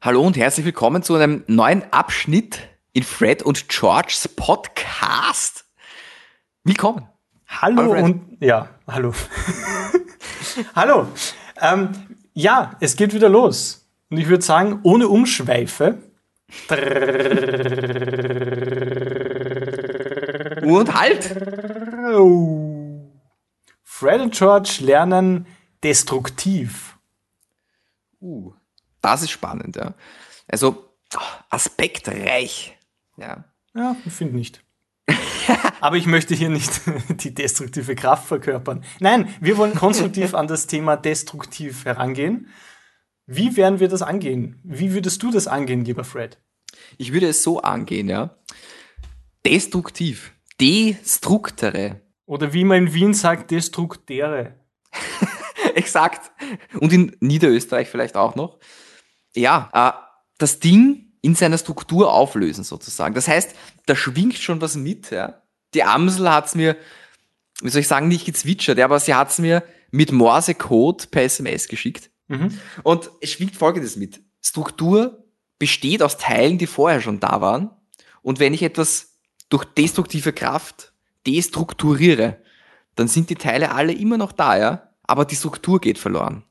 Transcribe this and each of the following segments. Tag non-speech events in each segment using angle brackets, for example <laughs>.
Hallo und herzlich willkommen zu einem neuen Abschnitt in Fred und Georges Podcast. Willkommen. Hallo, hallo und ja, hallo. <laughs> hallo. Ähm, ja, es geht wieder los. Und ich würde sagen, ohne Umschweife. Und halt! Fred und George lernen destruktiv. Uh. Das ist spannend, ja. Also aspektreich. Ja, ja ich finde nicht. <laughs> Aber ich möchte hier nicht <laughs> die destruktive Kraft verkörpern. Nein, wir wollen konstruktiv an das Thema destruktiv herangehen. Wie werden wir das angehen? Wie würdest du das angehen, lieber Fred? Ich würde es so angehen, ja. Destruktiv. Destruktere. Oder wie man in Wien sagt, destruktere. <laughs> Exakt. Und in Niederösterreich vielleicht auch noch ja, äh, das Ding in seiner Struktur auflösen sozusagen. Das heißt, da schwingt schon was mit. Ja. Die Amsel hat's mir, wie soll ich sagen, nicht gezwitschert, ja, aber sie hat's mir mit Morse-Code per SMS geschickt. Mhm. Und es schwingt Folgendes mit. Struktur besteht aus Teilen, die vorher schon da waren. Und wenn ich etwas durch destruktive Kraft destrukturiere, dann sind die Teile alle immer noch da, ja, aber die Struktur geht verloren.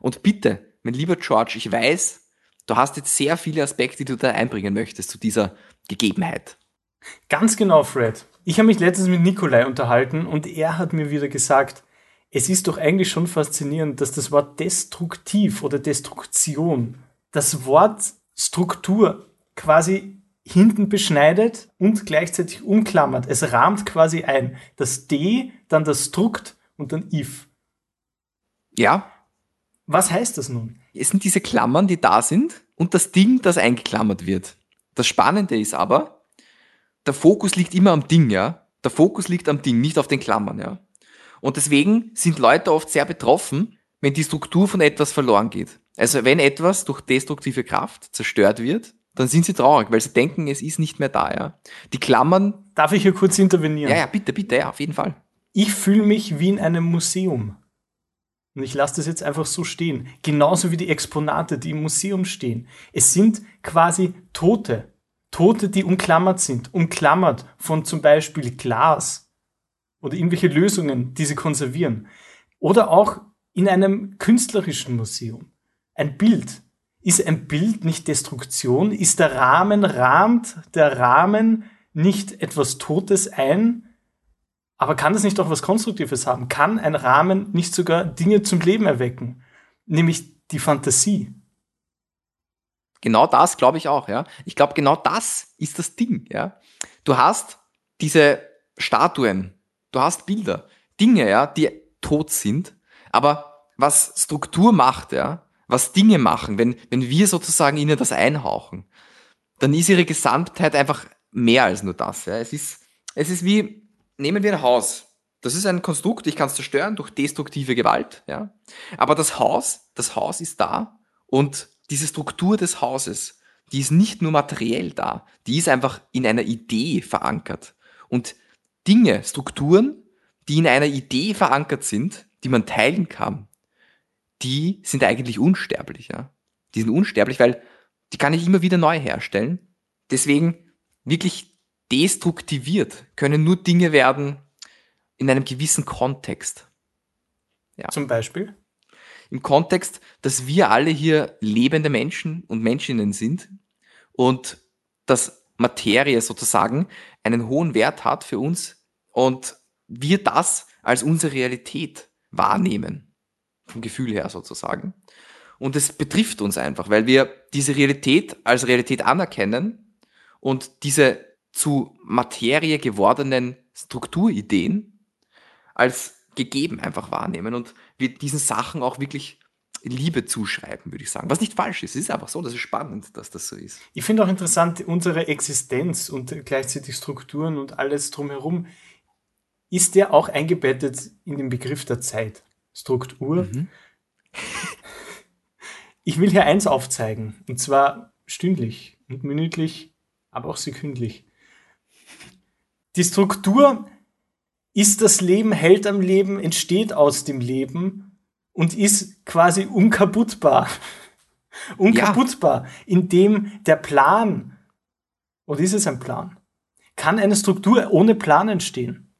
Und bitte, mein lieber George, ich weiß, du hast jetzt sehr viele Aspekte, die du da einbringen möchtest zu dieser Gegebenheit. Ganz genau, Fred. Ich habe mich letztens mit Nikolai unterhalten und er hat mir wieder gesagt, es ist doch eigentlich schon faszinierend, dass das Wort destruktiv oder Destruktion das Wort Struktur quasi hinten beschneidet und gleichzeitig umklammert. Es rahmt quasi ein. Das D, dann das Strukt und dann if. Ja. Was heißt das nun? Es sind diese Klammern, die da sind und das Ding, das eingeklammert wird. Das Spannende ist aber, der Fokus liegt immer am Ding, ja. Der Fokus liegt am Ding, nicht auf den Klammern, ja. Und deswegen sind Leute oft sehr betroffen, wenn die Struktur von etwas verloren geht. Also wenn etwas durch destruktive Kraft zerstört wird, dann sind sie traurig, weil sie denken, es ist nicht mehr da, ja. Die Klammern. Darf ich hier kurz intervenieren? Ja, ja, bitte, bitte, ja, auf jeden Fall. Ich fühle mich wie in einem Museum. Und ich lasse das jetzt einfach so stehen. Genauso wie die Exponate, die im Museum stehen. Es sind quasi Tote. Tote, die umklammert sind. Umklammert von zum Beispiel Glas oder irgendwelche Lösungen, die sie konservieren. Oder auch in einem künstlerischen Museum. Ein Bild. Ist ein Bild nicht Destruktion? Ist der Rahmen, rahmt der Rahmen nicht etwas Totes ein? Aber kann das nicht auch was Konstruktives haben? Kann ein Rahmen nicht sogar Dinge zum Leben erwecken? Nämlich die Fantasie. Genau das glaube ich auch, ja. Ich glaube, genau das ist das Ding, ja. Du hast diese Statuen, du hast Bilder, Dinge, ja, die tot sind, aber was Struktur macht, ja, was Dinge machen, wenn, wenn wir sozusagen ihnen das einhauchen, dann ist ihre Gesamtheit einfach mehr als nur das, ja. Es ist, es ist wie, nehmen wir ein Haus. Das ist ein Konstrukt, ich kann es zerstören durch destruktive Gewalt, ja. Aber das Haus, das Haus ist da und diese Struktur des Hauses, die ist nicht nur materiell da, die ist einfach in einer Idee verankert. Und Dinge, Strukturen, die in einer Idee verankert sind, die man teilen kann, die sind eigentlich unsterblich, ja. Die sind unsterblich, weil die kann ich immer wieder neu herstellen. Deswegen wirklich destruktiviert können nur Dinge werden in einem gewissen Kontext. Ja. Zum Beispiel? Im Kontext, dass wir alle hier lebende Menschen und Menschinnen sind und dass Materie sozusagen einen hohen Wert hat für uns und wir das als unsere Realität wahrnehmen, vom Gefühl her sozusagen. Und es betrifft uns einfach, weil wir diese Realität als Realität anerkennen und diese zu Materie gewordenen Strukturideen als gegeben einfach wahrnehmen und wir diesen Sachen auch wirklich Liebe zuschreiben, würde ich sagen. Was nicht falsch ist. Ist einfach so, das ist spannend, dass das so ist. Ich finde auch interessant, unsere Existenz und gleichzeitig Strukturen und alles drumherum, ist der auch eingebettet in den Begriff der Zeit. Struktur. Mhm. Ich will hier eins aufzeigen, und zwar stündlich und minütlich, aber auch sekündlich. Die Struktur ist das Leben, hält am Leben, entsteht aus dem Leben und ist quasi unkaputtbar. <laughs> unkaputtbar, ja. in dem der Plan, oder ist es ein Plan? Kann eine Struktur ohne Plan entstehen?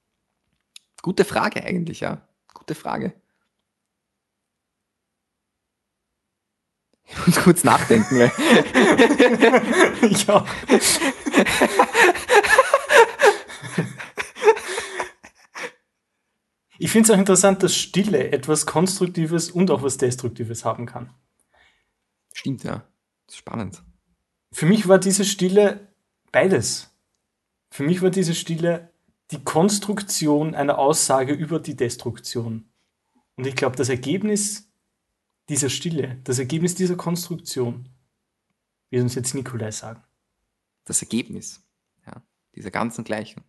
Gute Frage eigentlich, ja. Gute Frage. Ich muss kurz nachdenken. ich auch. <laughs> <laughs> Ich finde es auch interessant, dass Stille etwas Konstruktives und auch was Destruktives haben kann. Stimmt, ja. spannend. Für mich war diese Stille beides. Für mich war diese Stille die Konstruktion einer Aussage über die Destruktion. Und ich glaube, das Ergebnis dieser Stille, das Ergebnis dieser Konstruktion, wird uns jetzt Nikolai sagen. Das Ergebnis ja, dieser ganzen Gleichung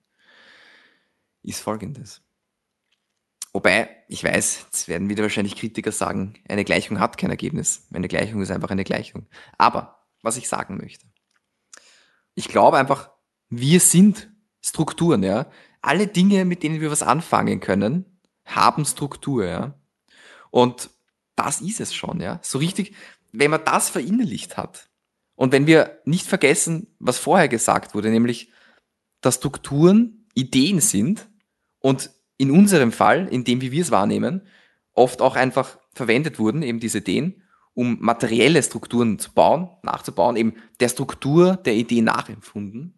ist folgendes. Wobei, ich weiß, jetzt werden wieder wahrscheinlich Kritiker sagen, eine Gleichung hat kein Ergebnis. Eine Gleichung ist einfach eine Gleichung. Aber, was ich sagen möchte, ich glaube einfach, wir sind Strukturen, ja. Alle Dinge, mit denen wir was anfangen können, haben Struktur, ja. Und das ist es schon, ja. So richtig, wenn man das verinnerlicht hat und wenn wir nicht vergessen, was vorher gesagt wurde, nämlich, dass Strukturen Ideen sind und in unserem Fall, in dem, wie wir es wahrnehmen, oft auch einfach verwendet wurden, eben diese Ideen, um materielle Strukturen zu bauen, nachzubauen, eben der Struktur der Idee nachempfunden,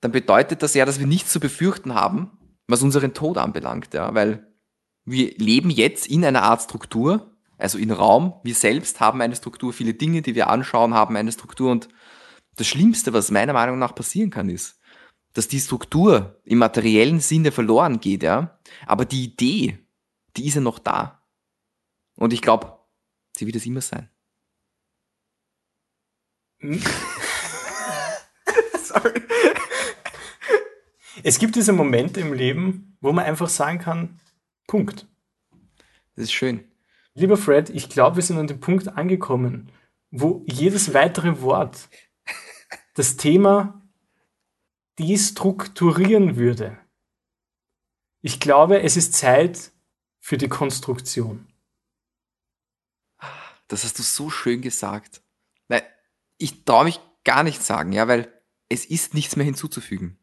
dann bedeutet das ja, dass wir nichts zu befürchten haben, was unseren Tod anbelangt, ja, weil wir leben jetzt in einer Art Struktur, also in Raum, wir selbst haben eine Struktur, viele Dinge, die wir anschauen, haben eine Struktur und das Schlimmste, was meiner Meinung nach passieren kann, ist, dass die Struktur im materiellen Sinne verloren geht, ja. Aber die Idee, die ist ja noch da. Und ich glaube, sie wird es immer sein. <laughs> Sorry. Es gibt diese Momente im Leben, wo man einfach sagen kann, Punkt. Das ist schön. Lieber Fred, ich glaube, wir sind an dem Punkt angekommen, wo jedes weitere Wort das Thema destrukturieren würde. Ich glaube, es ist Zeit für die Konstruktion. Das hast du so schön gesagt. Nein, ich traue mich gar nicht sagen, ja, weil es ist nichts mehr hinzuzufügen.